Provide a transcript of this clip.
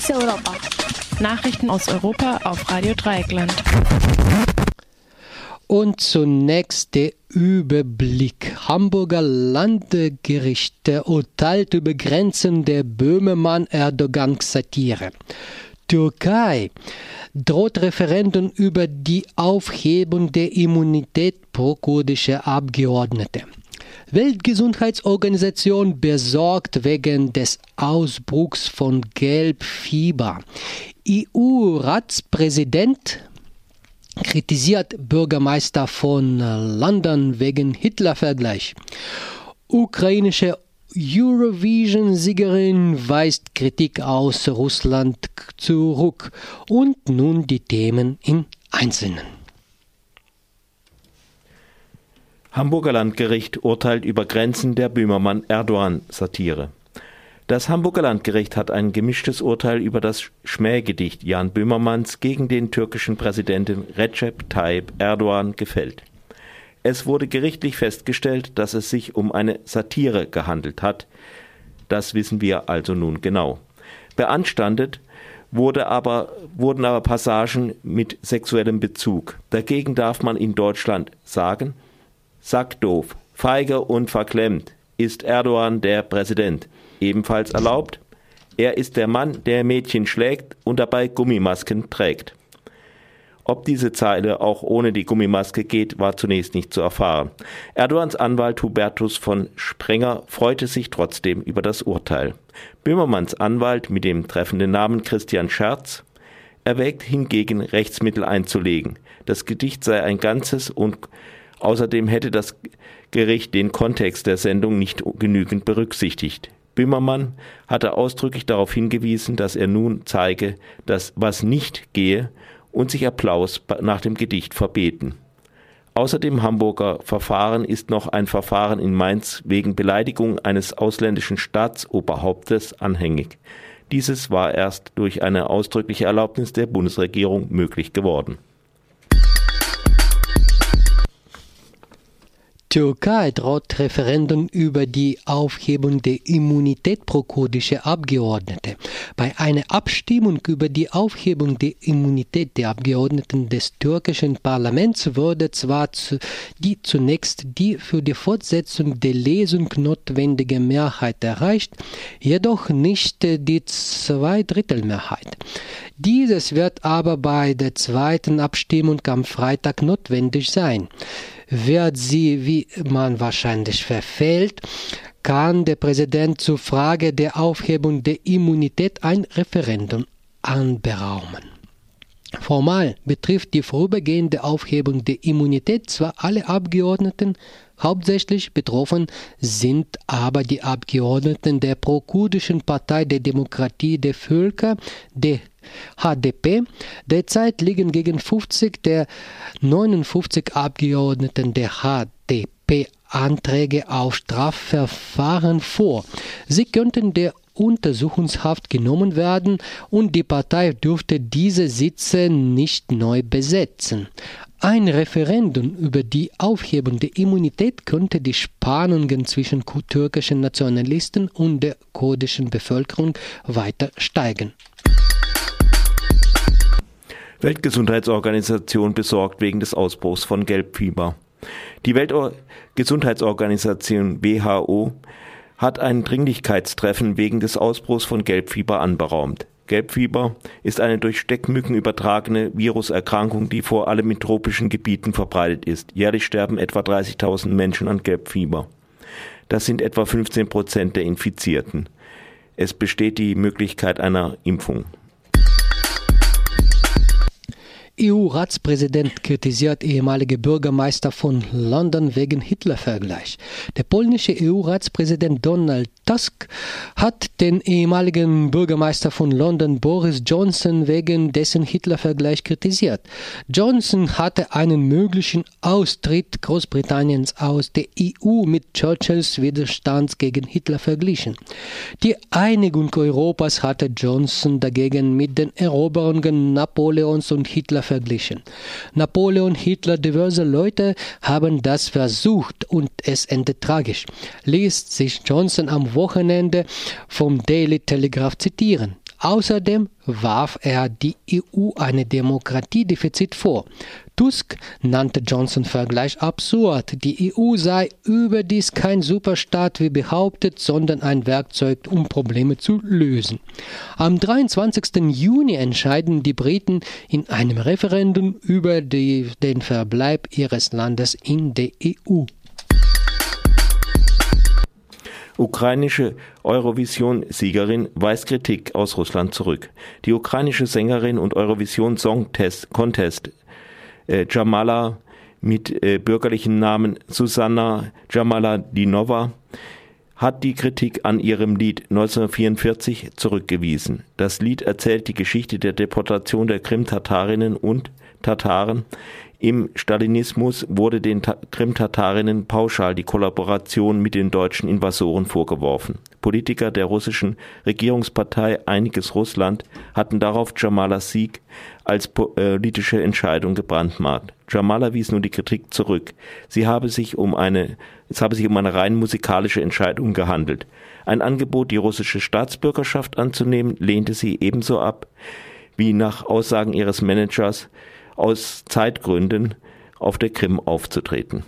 Fokus Europa. Nachrichten aus Europa auf Radio Dreieckland. Und zunächst der Überblick. Hamburger Landgericht urteilt über Grenzen der Böhmermann-Erdogan-Satire. Türkei droht Referendum über die Aufhebung der Immunität pro kurdische Abgeordnete. Weltgesundheitsorganisation besorgt wegen des Ausbruchs von Gelbfieber. EU-Ratspräsident kritisiert Bürgermeister von London wegen Hitler-Vergleich. Ukrainische Eurovision-Siegerin weist Kritik aus Russland zurück. Und nun die Themen im Einzelnen. Hamburger Landgericht urteilt über Grenzen der Böhmermann-Erdogan-Satire. Das Hamburger Landgericht hat ein gemischtes Urteil über das Schmähgedicht Jan Böhmermanns gegen den türkischen Präsidenten Recep Tayyip Erdogan gefällt. Es wurde gerichtlich festgestellt, dass es sich um eine Satire gehandelt hat. Das wissen wir also nun genau. Beanstandet wurde aber, wurden aber Passagen mit sexuellem Bezug. Dagegen darf man in Deutschland sagen, sackdoof, feige und verklemmt ist Erdogan der Präsident ebenfalls erlaubt. Er ist der Mann, der Mädchen schlägt und dabei Gummimasken trägt. Ob diese Zeile auch ohne die Gummimaske geht, war zunächst nicht zu erfahren. Erdogans Anwalt Hubertus von Sprenger freute sich trotzdem über das Urteil. Böhmermanns Anwalt mit dem treffenden Namen Christian Scherz erwägt hingegen Rechtsmittel einzulegen. Das Gedicht sei ein Ganzes und außerdem hätte das Gericht den Kontext der Sendung nicht genügend berücksichtigt. Böhmermann hatte ausdrücklich darauf hingewiesen, dass er nun zeige, dass was nicht gehe und sich Applaus nach dem Gedicht verbeten. Außer dem Hamburger Verfahren ist noch ein Verfahren in Mainz wegen Beleidigung eines ausländischen Staatsoberhauptes anhängig. Dieses war erst durch eine ausdrückliche Erlaubnis der Bundesregierung möglich geworden. Türkei droht Referendum über die Aufhebung der Immunität pro kurdische Abgeordnete. Bei einer Abstimmung über die Aufhebung der Immunität der Abgeordneten des türkischen Parlaments wurde zwar zu, die zunächst die für die Fortsetzung der Lesung notwendige Mehrheit erreicht, jedoch nicht die Zweidrittelmehrheit. Dieses wird aber bei der zweiten Abstimmung am Freitag notwendig sein. Wird sie, wie man wahrscheinlich verfehlt, kann der Präsident zur Frage der Aufhebung der Immunität ein Referendum anberaumen. Formal betrifft die vorübergehende Aufhebung der Immunität zwar alle Abgeordneten, hauptsächlich betroffen sind aber die Abgeordneten der prokurdischen Partei der Demokratie der Völker, der HDP. Derzeit liegen gegen 50 der 59 Abgeordneten der HDP Anträge auf Strafverfahren vor. Sie könnten der Untersuchungshaft genommen werden und die Partei dürfte diese Sitze nicht neu besetzen. Ein Referendum über die Aufhebung der Immunität könnte die Spannungen zwischen türkischen Nationalisten und der kurdischen Bevölkerung weiter steigen. Weltgesundheitsorganisation besorgt wegen des Ausbruchs von Gelbfieber. Die Weltgesundheitsorganisation WHO hat ein Dringlichkeitstreffen wegen des Ausbruchs von Gelbfieber anberaumt. Gelbfieber ist eine durch Steckmücken übertragene Viruserkrankung, die vor allem in tropischen Gebieten verbreitet ist. Jährlich sterben etwa 30.000 Menschen an Gelbfieber. Das sind etwa 15 Prozent der Infizierten. Es besteht die Möglichkeit einer Impfung. EU-Ratspräsident kritisiert ehemalige Bürgermeister von London wegen Hitler-Vergleich. Der polnische EU-Ratspräsident Donald Tusk hat den ehemaligen Bürgermeister von London Boris Johnson wegen dessen Hitler-Vergleich kritisiert. Johnson hatte einen möglichen Austritt Großbritanniens aus der EU mit Churchills Widerstand gegen Hitler verglichen. Die Einigung Europas hatte Johnson dagegen mit den Eroberungen Napoleons und Hitler verglichen. Napoleon, Hitler, diverse Leute haben das versucht und es endet tragisch, ließ sich Johnson am Wochenende vom Daily Telegraph zitieren. Außerdem warf er die EU eine Demokratiedefizit vor. Tusk nannte Johnson Vergleich absurd. Die EU sei überdies kein Superstaat wie behauptet, sondern ein Werkzeug, um Probleme zu lösen. Am 23. Juni entscheiden die Briten in einem Referendum über die, den Verbleib ihres Landes in der EU. Ukrainische Eurovision-Siegerin weist Kritik aus Russland zurück. Die ukrainische Sängerin und Eurovision Song Contest äh, Jamala mit äh, bürgerlichen Namen Susanna Jamaladinova hat die Kritik an ihrem Lied 1944 zurückgewiesen. Das Lied erzählt die Geschichte der Deportation der Krim-Tatarinnen und Tataren im Stalinismus wurde den Krim-Tatarinnen pauschal die Kollaboration mit den deutschen Invasoren vorgeworfen. Politiker der russischen Regierungspartei Einiges Russland hatten darauf Jamalas Sieg als politische Entscheidung gebrandmarkt. Jamala wies nun die Kritik zurück. Sie habe sich um eine, es habe sich um eine rein musikalische Entscheidung gehandelt. Ein Angebot, die russische Staatsbürgerschaft anzunehmen, lehnte sie ebenso ab, wie nach Aussagen ihres Managers aus Zeitgründen auf der Krim aufzutreten.